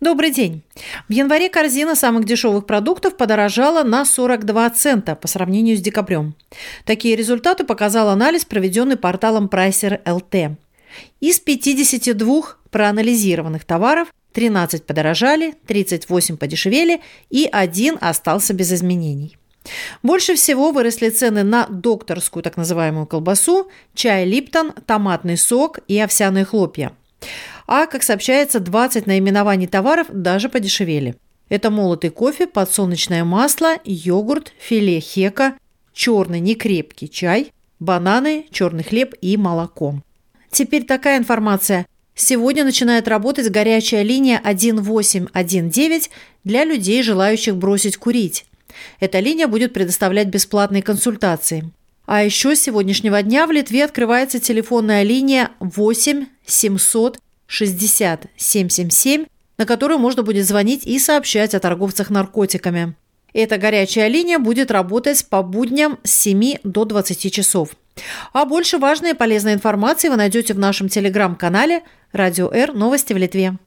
Добрый день. В январе корзина самых дешевых продуктов подорожала на 42 цента по сравнению с декабрем. Такие результаты показал анализ, проведенный порталом Pricer LT. Из 52 проанализированных товаров 13 подорожали, 38 подешевели и один остался без изменений. Больше всего выросли цены на докторскую так называемую колбасу, чай Липтон, томатный сок и овсяные хлопья. А, как сообщается, 20 наименований товаров даже подешевели. Это молотый кофе, подсолнечное масло, йогурт, филе хека, черный некрепкий чай, бананы, черный хлеб и молоко. Теперь такая информация. Сегодня начинает работать горячая линия 1819 для людей, желающих бросить курить. Эта линия будет предоставлять бесплатные консультации. А еще с сегодняшнего дня в Литве открывается телефонная линия 8 700 60 777, на которую можно будет звонить и сообщать о торговцах наркотиками. Эта горячая линия будет работать по будням с 7 до 20 часов. А больше важной и полезной информации вы найдете в нашем телеграм-канале «Радио Р. Новости в Литве».